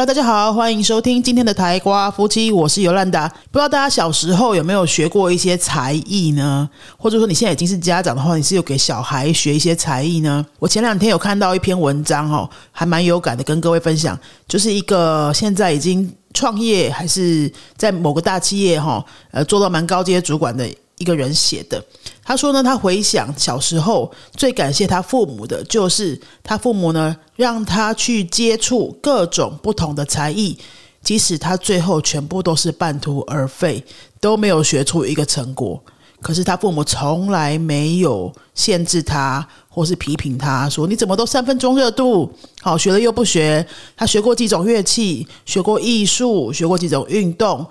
哈大家好，欢迎收听今天的台瓜夫妻，我是尤兰达。不知道大家小时候有没有学过一些才艺呢？或者说你现在已经是家长的话，你是有给小孩学一些才艺呢？我前两天有看到一篇文章哦，还蛮有感的，跟各位分享，就是一个现在已经创业还是在某个大企业哈，呃，做到蛮高阶主管的一个人写的。他说呢，他回想小时候最感谢他父母的，就是他父母呢让他去接触各种不同的才艺，即使他最后全部都是半途而废，都没有学出一个成果。可是他父母从来没有限制他，或是批评他说你怎么都三分钟热度，好学了又不学。他学过几种乐器，学过艺术，学过几种运动。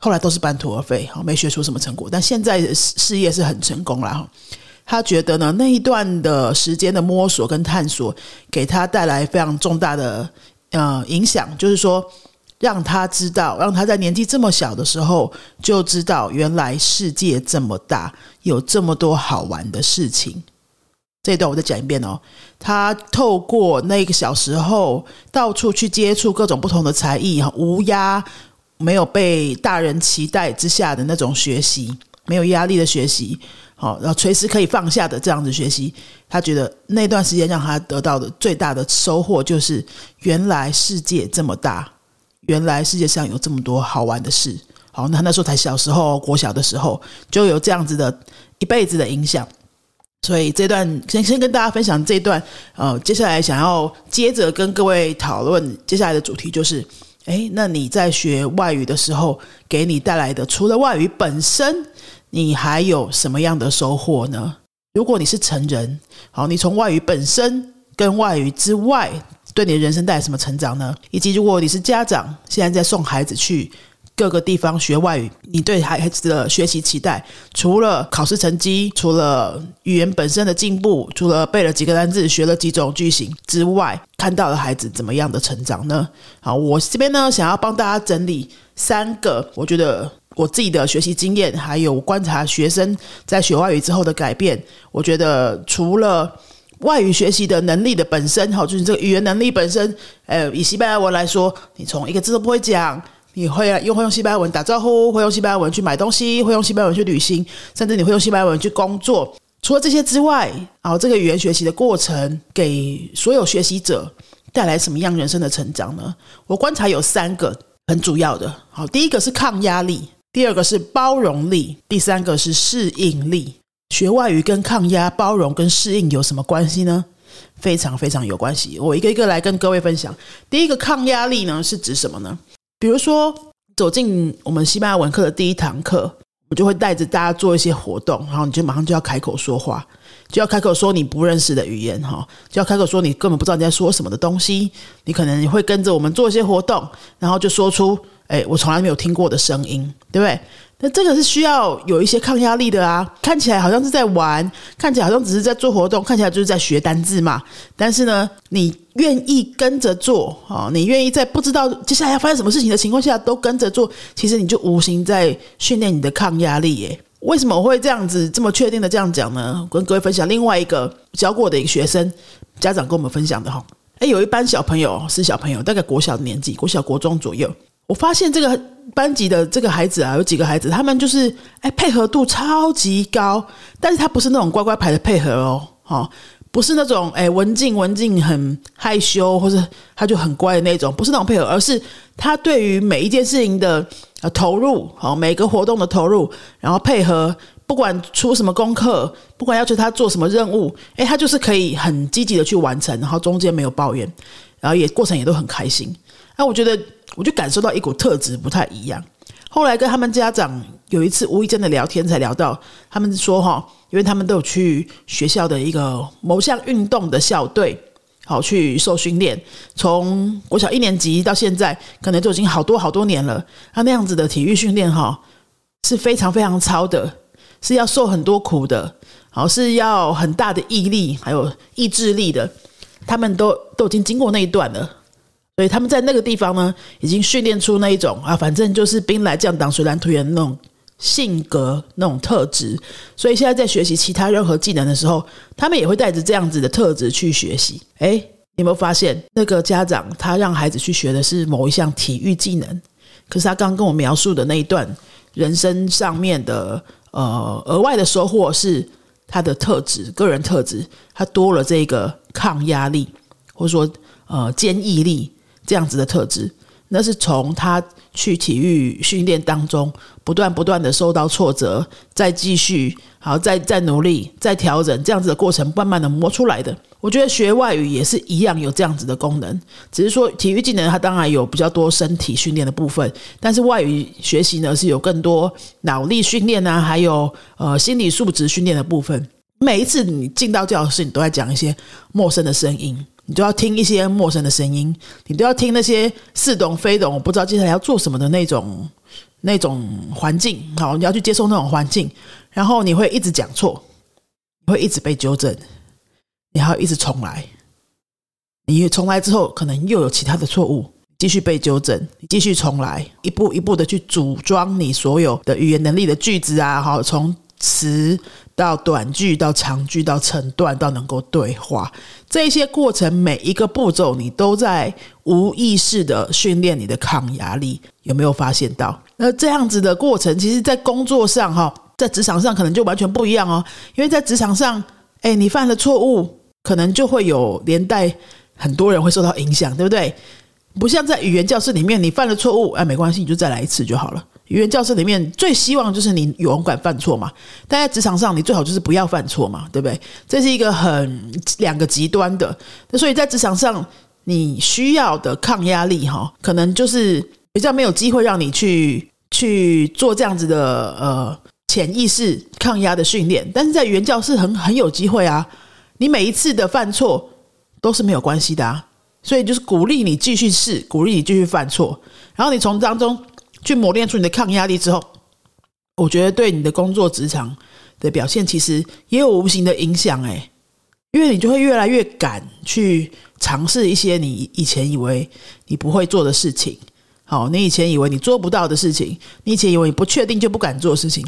后来都是半途而废，哈没学出什么成果，但现在事业是很成功了哈。他觉得呢，那一段的时间的摸索跟探索，给他带来非常重大的呃影响，就是说让他知道，让他在年纪这么小的时候就知道，原来世界这么大，有这么多好玩的事情。这一段我再讲一遍哦。他透过那个小时候到处去接触各种不同的才艺，哈，乌鸦。没有被大人期待之下的那种学习，没有压力的学习，好，然后随时可以放下的这样子学习，他觉得那段时间让他得到的最大的收获就是，原来世界这么大，原来世界上有这么多好玩的事。好，那那时候才小时候，国小的时候就有这样子的一辈子的影响。所以这段先先跟大家分享这段，呃，接下来想要接着跟各位讨论接下来的主题就是。哎，那你在学外语的时候，给你带来的除了外语本身，你还有什么样的收获呢？如果你是成人，好，你从外语本身跟外语之外，对你的人生带来什么成长呢？以及如果你是家长，现在在送孩子去。各个地方学外语，你对孩子的学习期待，除了考试成绩，除了语言本身的进步，除了背了几个单字，学了几种句型之外，看到了孩子怎么样的成长呢？好，我这边呢，想要帮大家整理三个，我觉得我自己的学习经验，还有观察学生在学外语之后的改变。我觉得除了外语学习的能力的本身，哈，就是这个语言能力本身，呃，以西班牙文来说，你从一个字都不会讲。你会啊，用会用西班牙文打招呼，会用西班牙文去买东西，会用西班牙文去旅行，甚至你会用西班牙文去工作。除了这些之外，啊，这个语言学习的过程给所有学习者带来什么样人生的成长呢？我观察有三个很主要的。好，第一个是抗压力，第二个是包容力，第三个是适应力。学外语跟抗压、包容跟适应有什么关系呢？非常非常有关系。我一个一个来跟各位分享。第一个抗压力呢，是指什么呢？比如说，走进我们西班牙文课的第一堂课，我就会带着大家做一些活动，然后你就马上就要开口说话，就要开口说你不认识的语言，哈，就要开口说你根本不知道你在说什么的东西。你可能你会跟着我们做一些活动，然后就说出，哎，我从来没有听过的声音，对不对？那这个是需要有一些抗压力的啊！看起来好像是在玩，看起来好像只是在做活动，看起来就是在学单字嘛。但是呢，你愿意跟着做啊？你愿意在不知道接下来要发生什么事情的情况下都跟着做，其实你就无形在训练你的抗压力耶。为什么我会这样子这么确定的这样讲呢？跟各位分享另外一个教过的一个学生家长跟我们分享的哈。哎，有一班小朋友是小朋友，大概国小的年纪，国小国中左右。我发现这个班级的这个孩子啊，有几个孩子，他们就是哎配合度超级高，但是他不是那种乖乖牌的配合哦，哈，不是那种哎文静文静很害羞，或者他就很乖的那种，不是那种配合，而是他对于每一件事情的呃投入，好每个活动的投入，然后配合，不管出什么功课，不管要求他做什么任务，哎，他就是可以很积极的去完成，然后中间没有抱怨，然后也过程也都很开心，那我觉得。我就感受到一股特质不太一样。后来跟他们家长有一次无意间的聊天，才聊到他们说哈，因为他们都有去学校的一个某项运动的校队，好去受训练。从国小一年级到现在，可能就已经好多好多年了。他那样子的体育训练哈，是非常非常超的，是要受很多苦的，好是要很大的毅力还有意志力的。他们都都已经经过那一段了。所以他们在那个地方呢，已经训练出那一种啊，反正就是兵来将挡，水来土掩那种性格、那种特质。所以现在在学习其他任何技能的时候，他们也会带着这样子的特质去学习。诶，你有没有发现，那个家长他让孩子去学的是某一项体育技能，可是他刚刚跟我描述的那一段人生上面的呃额外的收获是他的特质，个人特质，他多了这个抗压力，或者说呃坚毅力这样子的特质。那是从他去体育训练当中不断不断的受到挫折，再继续好，再再努力，再调整这样子的过程，慢慢的磨出来的。我觉得学外语也是一样有这样子的功能，只是说体育技能它当然有比较多身体训练的部分，但是外语学习呢是有更多脑力训练啊，还有呃心理素质训练的部分。每一次你进到教室，你都在讲一些陌生的声音。你就要听一些陌生的声音，你都要听那些似懂非懂，我不知道接下来要做什么的那种那种环境。好，你要去接受那种环境，然后你会一直讲错，会一直被纠正，你还要一直重来。你重来之后，可能又有其他的错误，继续被纠正，继续重来，一步一步的去组装你所有的语言能力的句子啊，好，从词。到短句，到长句，到成段，到能够对话，这些过程每一个步骤，你都在无意识的训练你的抗压力。有没有发现到？那这样子的过程，其实，在工作上哈，在职场上可能就完全不一样哦。因为在职场上，哎，你犯了错误，可能就会有连带很多人会受到影响，对不对？不像在语言教室里面，你犯了错误，哎，没关系，你就再来一次就好了。语言教室里面最希望就是你勇敢犯错嘛，但在职场上你最好就是不要犯错嘛，对不对？这是一个很两个极端的，所以在职场上你需要的抗压力哈，可能就是比较没有机会让你去去做这样子的呃潜意识抗压的训练，但是在语言教室很很有机会啊，你每一次的犯错都是没有关系的啊，所以就是鼓励你继续试，鼓励你继续犯错，然后你从当中。去磨练出你的抗压力之后，我觉得对你的工作职场的表现其实也有无形的影响诶，因为你就会越来越敢去尝试一些你以前以为你不会做的事情，好，你以前以为你做不到的事情，你以前以为你不确定就不敢做事情。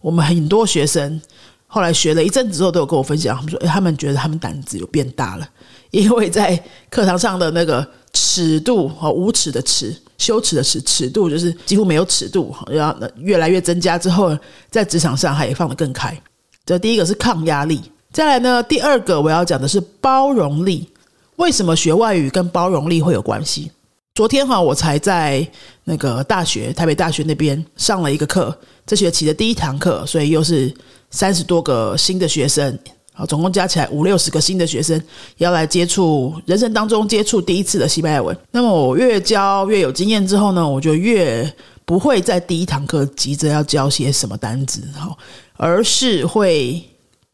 我们很多学生后来学了一阵子之后，都有跟我分享，他们说，哎他们觉得他们胆子有变大了，因为在课堂上的那个尺度和无耻的尺。羞耻的尺尺度就是几乎没有尺度，然后越来越增加之后，在职场上还放得更开。这第一个是抗压力，再来呢，第二个我要讲的是包容力。为什么学外语跟包容力会有关系？昨天哈，我才在那个大学台北大学那边上了一个课，这学期的第一堂课，所以又是三十多个新的学生。好，总共加起来五六十个新的学生要来接触人生当中接触第一次的西班牙文。那么我越教越有经验之后呢，我就越不会在第一堂课急着要教些什么单词，哈，而是会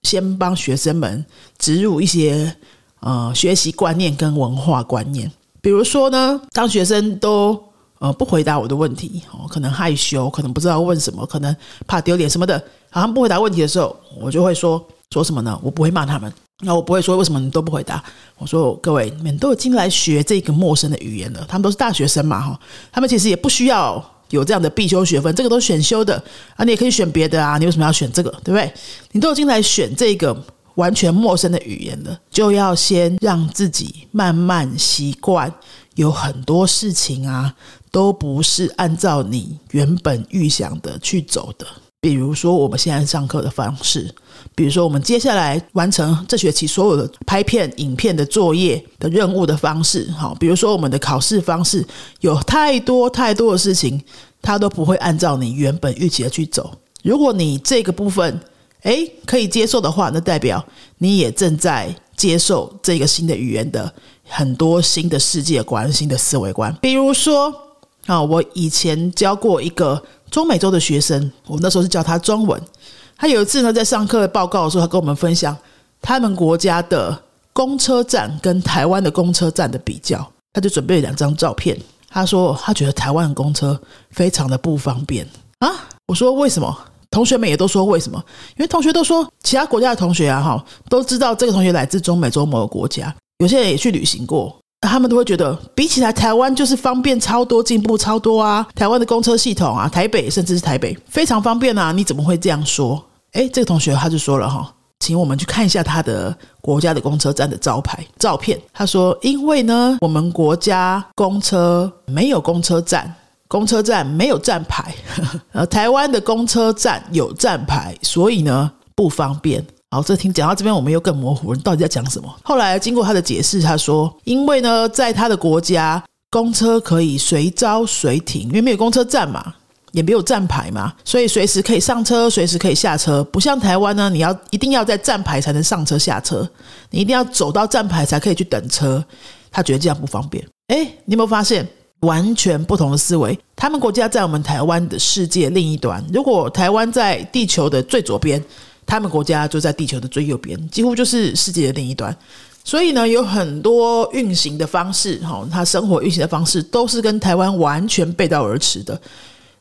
先帮学生们植入一些呃学习观念跟文化观念。比如说呢，当学生都呃不回答我的问题，哦，可能害羞，可能不知道问什么，可能怕丢脸什么的，好像不回答问题的时候，我就会说。说什么呢？我不会骂他们，那我不会说为什么你都不回答。我说各位，你们都已经来学这个陌生的语言了，他们都是大学生嘛，哈，他们其实也不需要有这样的必修学分，这个都是选修的啊，你也可以选别的啊，你为什么要选这个？对不对？你都已经来选这个完全陌生的语言了，就要先让自己慢慢习惯，有很多事情啊，都不是按照你原本预想的去走的。比如说我们现在上课的方式，比如说我们接下来完成这学期所有的拍片、影片的作业的任务的方式，好，比如说我们的考试方式，有太多太多的事情，它都不会按照你原本预期的去走。如果你这个部分诶可以接受的话，那代表你也正在接受这个新的语言的很多新的世界观、新的思维观。比如说啊，我以前教过一个。中美洲的学生，我们那时候是教他中文。他有一次呢，在上课报告的时候，他跟我们分享他们国家的公车站跟台湾的公车站的比较。他就准备了两张照片。他说他觉得台湾的公车非常的不方便啊。我说为什么？同学们也都说为什么？因为同学都说其他国家的同学啊，哈，都知道这个同学来自中美洲某个国家，有些人也去旅行过。他们都会觉得，比起来台湾就是方便超多，进步超多啊！台湾的公车系统啊，台北甚至是台北非常方便啊！你怎么会这样说？诶，这个同学他就说了哈，请我们去看一下他的国家的公车站的招牌照片。他说：“因为呢，我们国家公车没有公车站，公车站没有站牌，呃，台湾的公车站有站牌，所以呢不方便。”好，这听讲到这边，我们又更模糊了，到底在讲什么？后来经过他的解释，他说：“因为呢，在他的国家，公车可以随招随停，因为没有公车站嘛。”也没有站牌嘛，所以随时可以上车，随时可以下车。不像台湾呢，你要一定要在站牌才能上车下车，你一定要走到站牌才可以去等车。他觉得这样不方便。哎，你有没有发现完全不同的思维？他们国家在我们台湾的世界另一端。如果台湾在地球的最左边，他们国家就在地球的最右边，几乎就是世界的另一端。所以呢，有很多运行的方式，哈，他生活运行的方式都是跟台湾完全背道而驰的。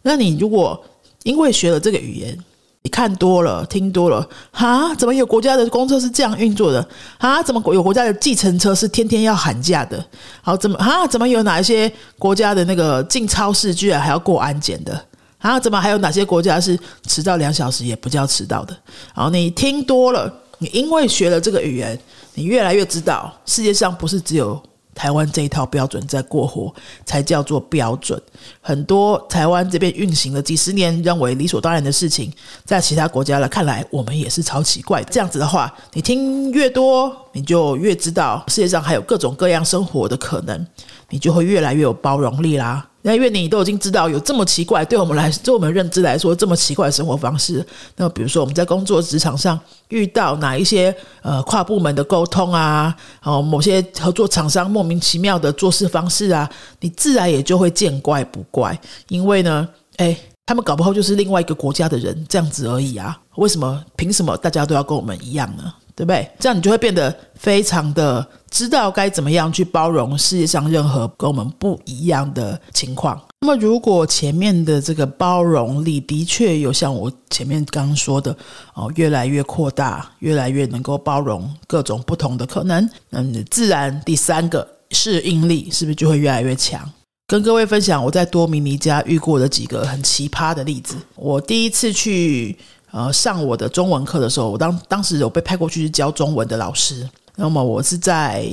那你如果因为学了这个语言，你看多了、听多了，哈，怎么有国家的公车是这样运作的？啊，怎么有国家的计程车是天天要喊价的？好，怎么啊？怎么有哪一些国家的那个进超市居然还要过安检的？啊，怎么还有哪些国家是迟到两小时也不叫迟到的？好，你听多了，你因为学了这个语言，你越来越知道世界上不是只有。台湾这一套标准在过活，才叫做标准。很多台湾这边运行了几十年，认为理所当然的事情，在其他国家来看来，我们也是超奇怪。这样子的话，你听越多，你就越知道世界上还有各种各样生活的可能，你就会越来越有包容力啦。那因为你都已经知道有这么奇怪，对我们来，对我们认知来说这么奇怪的生活方式。那比如说我们在工作职场上遇到哪一些呃跨部门的沟通啊，哦某些合作厂商莫名其妙的做事方式啊，你自然也就会见怪不怪。因为呢，哎，他们搞不好就是另外一个国家的人这样子而已啊。为什么？凭什么大家都要跟我们一样呢？对不对？这样你就会变得非常的知道该怎么样去包容世界上任何跟我们不一样的情况。那么，如果前面的这个包容力的确有像我前面刚刚说的哦，越来越扩大，越来越能够包容各种不同的可能，嗯，自然第三个适应力是不是就会越来越强？跟各位分享我在多米尼加遇过的几个很奇葩的例子。我第一次去。呃，上我的中文课的时候，我当当时有被派过去教中文的老师。那么我是在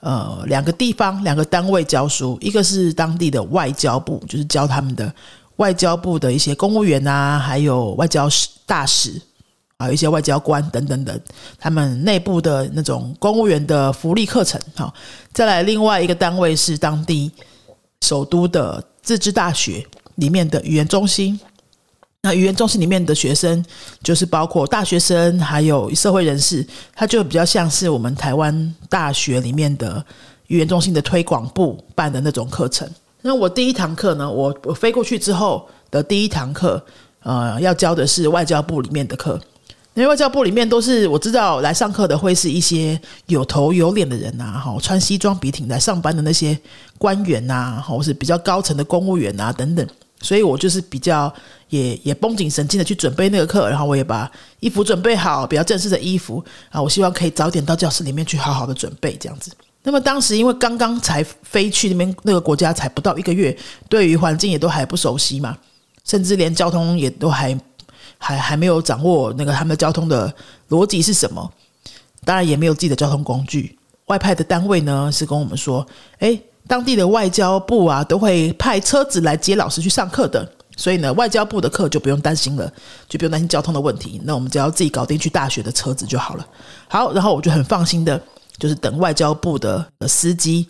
呃两个地方、两个单位教书，一个是当地的外交部，就是教他们的外交部的一些公务员啊，还有外交使大使，还有一些外交官等等等，他们内部的那种公务员的福利课程。好，再来另外一个单位是当地首都的自治大学里面的语言中心。那语言中心里面的学生，就是包括大学生，还有社会人士，他就比较像是我们台湾大学里面的语言中心的推广部办的那种课程。那我第一堂课呢，我我飞过去之后的第一堂课，呃，要教的是外交部里面的课。因为外交部里面都是我知道来上课的，会是一些有头有脸的人呐，哈，穿西装笔挺来上班的那些官员呐，或是比较高层的公务员啊等等。所以我就是比较也也绷紧神经的去准备那个课，然后我也把衣服准备好，比较正式的衣服啊，我希望可以早点到教室里面去好好的准备这样子。那么当时因为刚刚才飞去那边那个国家才不到一个月，对于环境也都还不熟悉嘛，甚至连交通也都还还还没有掌握那个他们的交通的逻辑是什么，当然也没有自己的交通工具。外派的单位呢是跟我们说，哎。当地的外交部啊，都会派车子来接老师去上课的，所以呢，外交部的课就不用担心了，就不用担心交通的问题。那我们只要自己搞定去大学的车子就好了。好，然后我就很放心的，就是等外交部的司机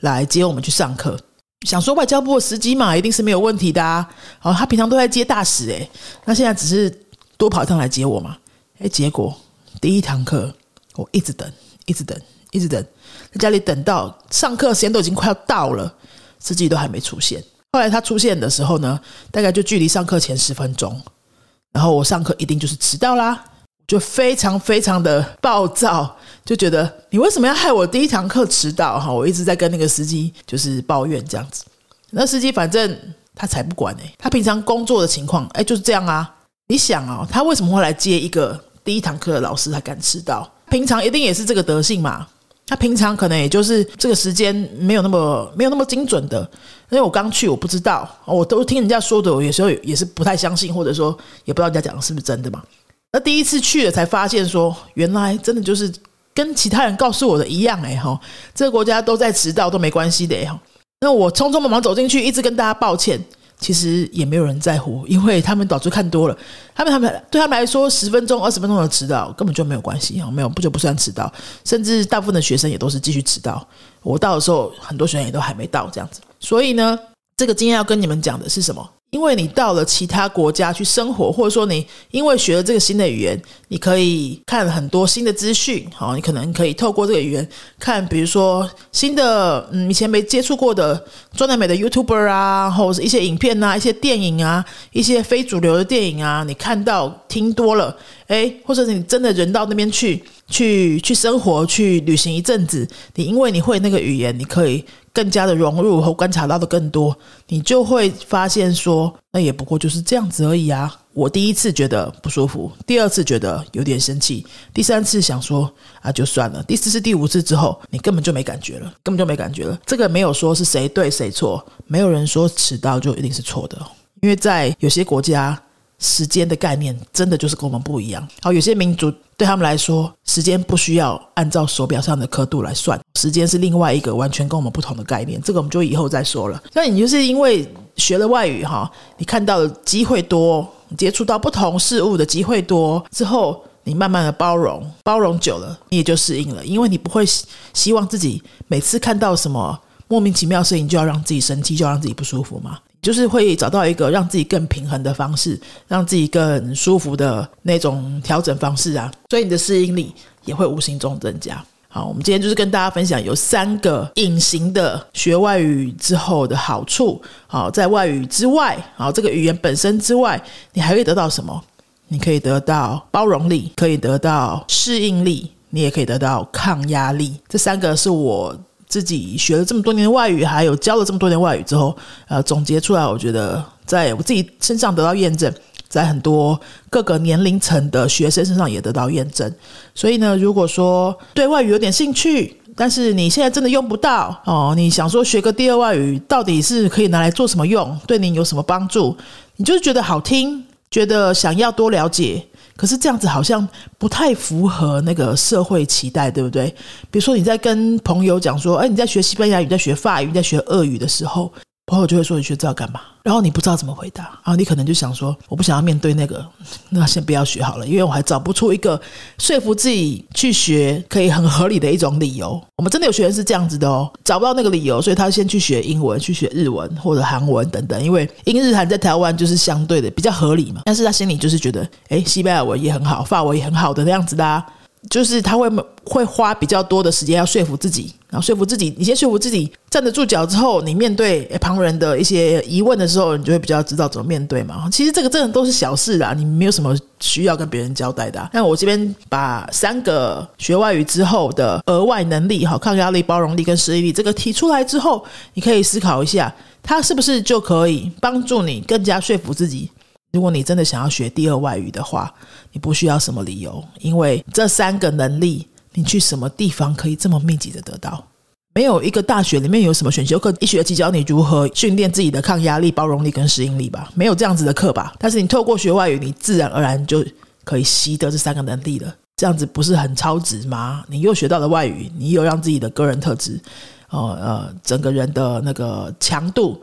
来接我们去上课。想说外交部的司机嘛，一定是没有问题的啊。好，他平常都在接大使诶，那现在只是多跑一趟来接我嘛。诶，结果第一堂课我一直等，一直等，一直等。在家里等到上课时间都已经快要到了，司机都还没出现。后来他出现的时候呢，大概就距离上课前十分钟。然后我上课一定就是迟到啦，就非常非常的暴躁，就觉得你为什么要害我第一堂课迟到？哈，我一直在跟那个司机就是抱怨这样子。那司机反正他才不管哎，他平常工作的情况哎就是这样啊。你想啊，他为什么会来接一个第一堂课的老师，他敢迟到？平常一定也是这个德性嘛。他平常可能也就是这个时间没有那么没有那么精准的，因为我刚去我不知道，我都听人家说的，我有时候也是不太相信，或者说也不知道人家讲的是不是真的嘛。那第一次去了才发现说，原来真的就是跟其他人告诉我的一样哎哈，这个国家都在迟到都没关系的哈。那我匆匆忙忙走进去，一直跟大家抱歉。其实也没有人在乎，因为他们导致看多了，他们他们对他们来说，十分钟、二十分钟的迟到根本就没有关系啊，没有不就不算迟到，甚至大部分的学生也都是继续迟到。我到的时候，很多学生也都还没到这样子。所以呢，这个今天要跟你们讲的是什么？因为你到了其他国家去生活，或者说你因为学了这个新的语言，你可以看很多新的资讯。好，你可能可以透过这个语言看，比如说新的嗯以前没接触过的中南美的 YouTuber 啊，或者是一些影片啊、一些电影啊、一些非主流的电影啊，你看到听多了，哎，或者你真的人到那边去去去生活、去旅行一阵子，你因为你会那个语言，你可以。更加的融入和观察到的更多，你就会发现说，那也不过就是这样子而已啊。我第一次觉得不舒服，第二次觉得有点生气，第三次想说啊就算了，第四次、第五次之后，你根本就没感觉了，根本就没感觉了。这个没有说是谁对谁错，没有人说迟到就一定是错的，因为在有些国家。时间的概念真的就是跟我们不一样。好，有些民族对他们来说，时间不需要按照手表上的刻度来算，时间是另外一个完全跟我们不同的概念。这个我们就以后再说了。那你就是因为学了外语哈，你看到的机会多，接触到不同事物的机会多之后，你慢慢的包容，包容久了，你也就适应了。因为你不会希望自己每次看到什么莫名其妙的事情就要让自己生气，就要让自己不舒服嘛。就是会找到一个让自己更平衡的方式，让自己更舒服的那种调整方式啊，所以你的适应力也会无形中增加。好，我们今天就是跟大家分享有三个隐形的学外语之后的好处。好，在外语之外，好这个语言本身之外，你还会得到什么？你可以得到包容力，可以得到适应力，你也可以得到抗压力。这三个是我。自己学了这么多年的外语，还有教了这么多年外语之后，呃，总结出来，我觉得在我自己身上得到验证，在很多各个年龄层的学生身上也得到验证。所以呢，如果说对外语有点兴趣，但是你现在真的用不到哦，你想说学个第二外语到底是可以拿来做什么用，对你有什么帮助？你就是觉得好听，觉得想要多了解。可是这样子好像不太符合那个社会期待，对不对？比如说你在跟朋友讲说，哎，你在学西班牙语，在学法语，在学俄语的时候。朋友就会说：“你学这要干嘛？”然后你不知道怎么回答，然后你可能就想说：“我不想要面对那个，那先不要学好了，因为我还找不出一个说服自己去学可以很合理的一种理由。”我们真的有学员是这样子的哦，找不到那个理由，所以他先去学英文，去学日文或者韩文等等，因为英日韩在台湾就是相对的比较合理嘛。但是他心里就是觉得：“哎，西班牙文也很好，法文也很好的那样子的。”就是他会会花比较多的时间要说服自己，然后说服自己。你先说服自己站得住脚之后，你面对旁人的一些疑问的时候，你就会比较知道怎么面对嘛。其实这个真的都是小事啦，你没有什么需要跟别人交代的。那我这边把三个学外语之后的额外能力，哈，抗压力、包容力跟适应力，这个提出来之后，你可以思考一下，它是不是就可以帮助你更加说服自己。如果你真的想要学第二外语的话，你不需要什么理由，因为这三个能力，你去什么地方可以这么密集的得到？没有一个大学里面有什么选修课，一学期教你如何训练自己的抗压力、包容力跟适应力吧？没有这样子的课吧？但是你透过学外语，你自然而然就可以习得这三个能力了。这样子不是很超值吗？你又学到了外语，你又让自己的个人特质，哦呃，整个人的那个强度，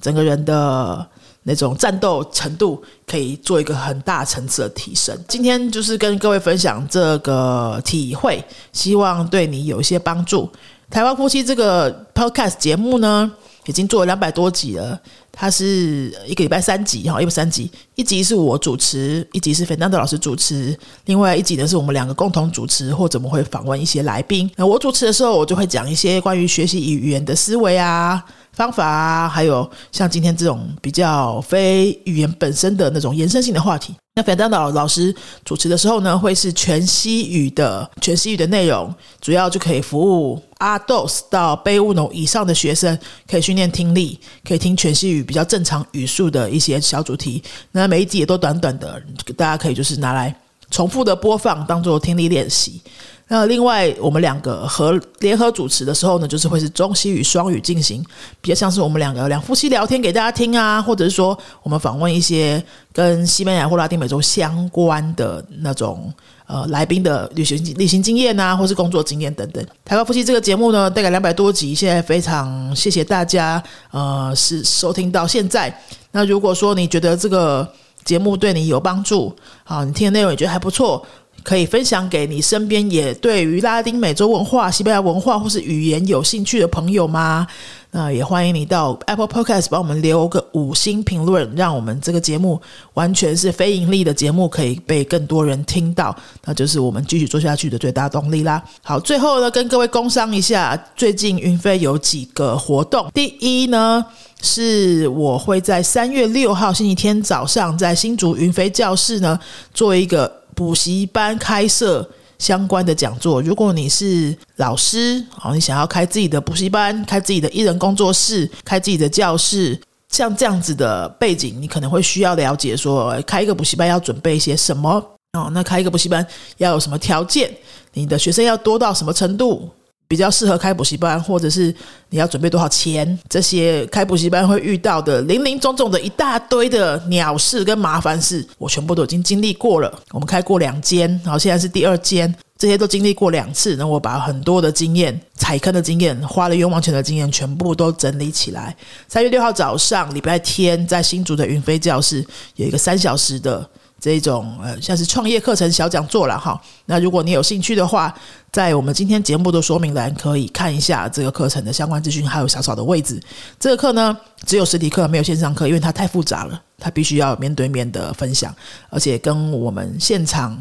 整个人的。那种战斗程度可以做一个很大层次的提升。今天就是跟各位分享这个体会，希望对你有一些帮助。台湾夫妻这个 podcast 节目呢，已经做了两百多集了。它是一个礼拜三集哈，一百三集，一集是我主持，一集是费南德老师主持，另外一集呢是我们两个共同主持，或者我们会访问一些来宾。那我主持的时候，我就会讲一些关于学习语言的思维啊。方法啊，还有像今天这种比较非语言本身的那种延伸性的话题，那费丹岛老师主持的时候呢，会是全西语的全西语的内容，主要就可以服务阿 dos 到 B 五农以上的学生，可以训练听力，可以听全西语比较正常语速的一些小主题。那每一集也都短短的，大家可以就是拿来。重复的播放，当做听力练习。那另外，我们两个合联合主持的时候呢，就是会是中西语双语进行，比较像是我们两个两夫妻聊天给大家听啊，或者是说我们访问一些跟西班牙或拉丁美洲相关的那种呃来宾的旅行旅行经验啊，或是工作经验等等。台湾夫妻这个节目呢，大概两百多集，现在非常谢谢大家呃是收听到现在。那如果说你觉得这个节目对你有帮助，好，你听的内容也觉得还不错。可以分享给你身边也对于拉丁美洲文化、西班牙文化或是语言有兴趣的朋友吗？那也欢迎你到 Apple Podcast 帮我们留个五星评论，让我们这个节目完全是非盈利的节目，可以被更多人听到，那就是我们继续做下去的最大动力啦。好，最后呢，跟各位工商一下，最近云飞有几个活动。第一呢，是我会在三月六号星期天早上，在新竹云飞教室呢做一个。补习班开设相关的讲座，如果你是老师，哦，你想要开自己的补习班，开自己的艺人工作室，开自己的教室，像这样子的背景，你可能会需要了解说，开一个补习班要准备一些什么哦？那开一个补习班要有什么条件？你的学生要多到什么程度？比较适合开补习班，或者是你要准备多少钱？这些开补习班会遇到的零零总总的一大堆的鸟事跟麻烦事，我全部都已经经历过了。我们开过两间，然后现在是第二间，这些都经历过两次。那我把很多的经验、踩坑的经验、花了冤枉钱的经验，全部都整理起来。三月六号早上，礼拜天，在新竹的云飞教室有一个三小时的。这种呃，像是创业课程小讲座了哈。那如果你有兴趣的话，在我们今天节目的说明栏可以看一下这个课程的相关资讯，还有小小的位置。这个课呢，只有实体课，没有线上课，因为它太复杂了，它必须要面对面的分享，而且跟我们现场。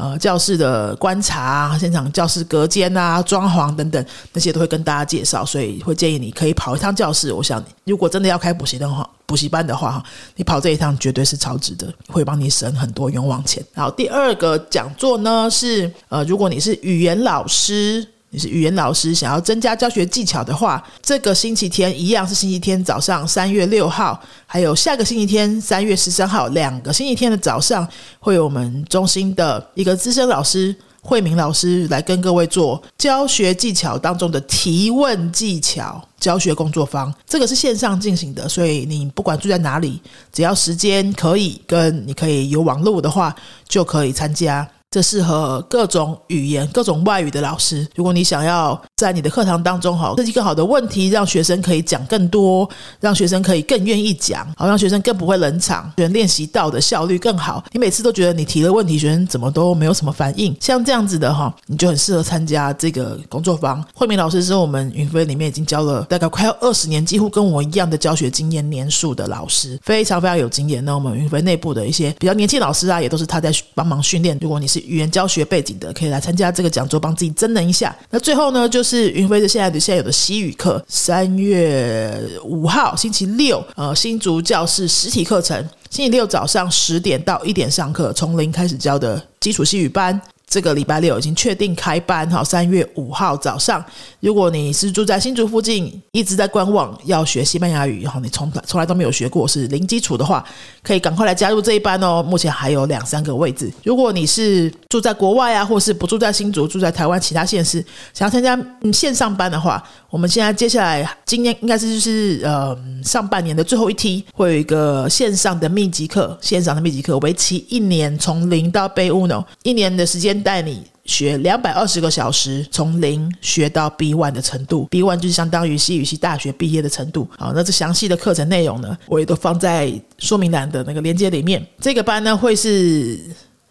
呃，教室的观察，现场教室隔间啊、装潢等等，那些都会跟大家介绍，所以会建议你可以跑一趟教室。我想，如果真的要开补习的话，补习班的话，哈，你跑这一趟绝对是超值的，会帮你省很多冤枉钱。然后第二个讲座呢是，呃，如果你是语言老师。你是语言老师，想要增加教学技巧的话，这个星期天一样是星期天早上，三月六号，还有下个星期天三月十三号，两个星期天的早上，会有我们中心的一个资深老师慧明老师来跟各位做教学技巧当中的提问技巧教学工作坊。这个是线上进行的，所以你不管住在哪里，只要时间可以跟你可以有网络的话，就可以参加。这适合各种语言、各种外语的老师。如果你想要在你的课堂当中，哈，设计更好的问题，让学生可以讲更多，让学生可以更愿意讲，好，让学生更不会冷场，学生练习到的效率更好。你每次都觉得你提了问题，学生怎么都没有什么反应，像这样子的哈，你就很适合参加这个工作坊。慧明老师是我们云飞里面已经教了大概快要二十年，几乎跟我一样的教学经验年数的老师，非常非常有经验。那我们云飞内部的一些比较年轻老师啊，也都是他在帮忙训练。如果你是语言教学背景的可以来参加这个讲座，帮自己增能一下。那最后呢，就是云飞的现在的现有的西语课，三月五号星期六，呃，新竹教室实体课程，星期六早上十点到一点上课，从零开始教的基础西语班。这个礼拜六已经确定开班哈，三月五号早上。如果你是住在新竹附近，一直在观望要学西班牙语，然后你从来从来都没有学过，是零基础的话，可以赶快来加入这一班哦。目前还有两三个位置。如果你是住在国外啊，或是不住在新竹，住在台湾其他县市，想要参加线上班的话，我们现在接下来今年应该是就是呃上半年的最后一梯，会有一个线上的密集课，线上的密集课为期一年，从零到 B 五呢，一年的时间。带你学两百二十个小时，从零学到 B one 的程度，B one 就是相当于西语系大学毕业的程度。好，那这详细的课程内容呢，我也都放在说明栏的那个链接里面。这个班呢，会是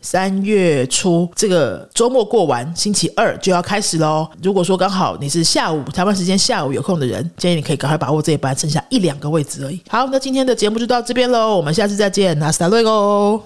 三月初这个周末过完，星期二就要开始喽。如果说刚好你是下午台湾时间下午有空的人，建议你可以赶快把握这一班，剩下一两个位置而已。好，那今天的节目就到这边喽，我们下次再见，那斯达瑞哦。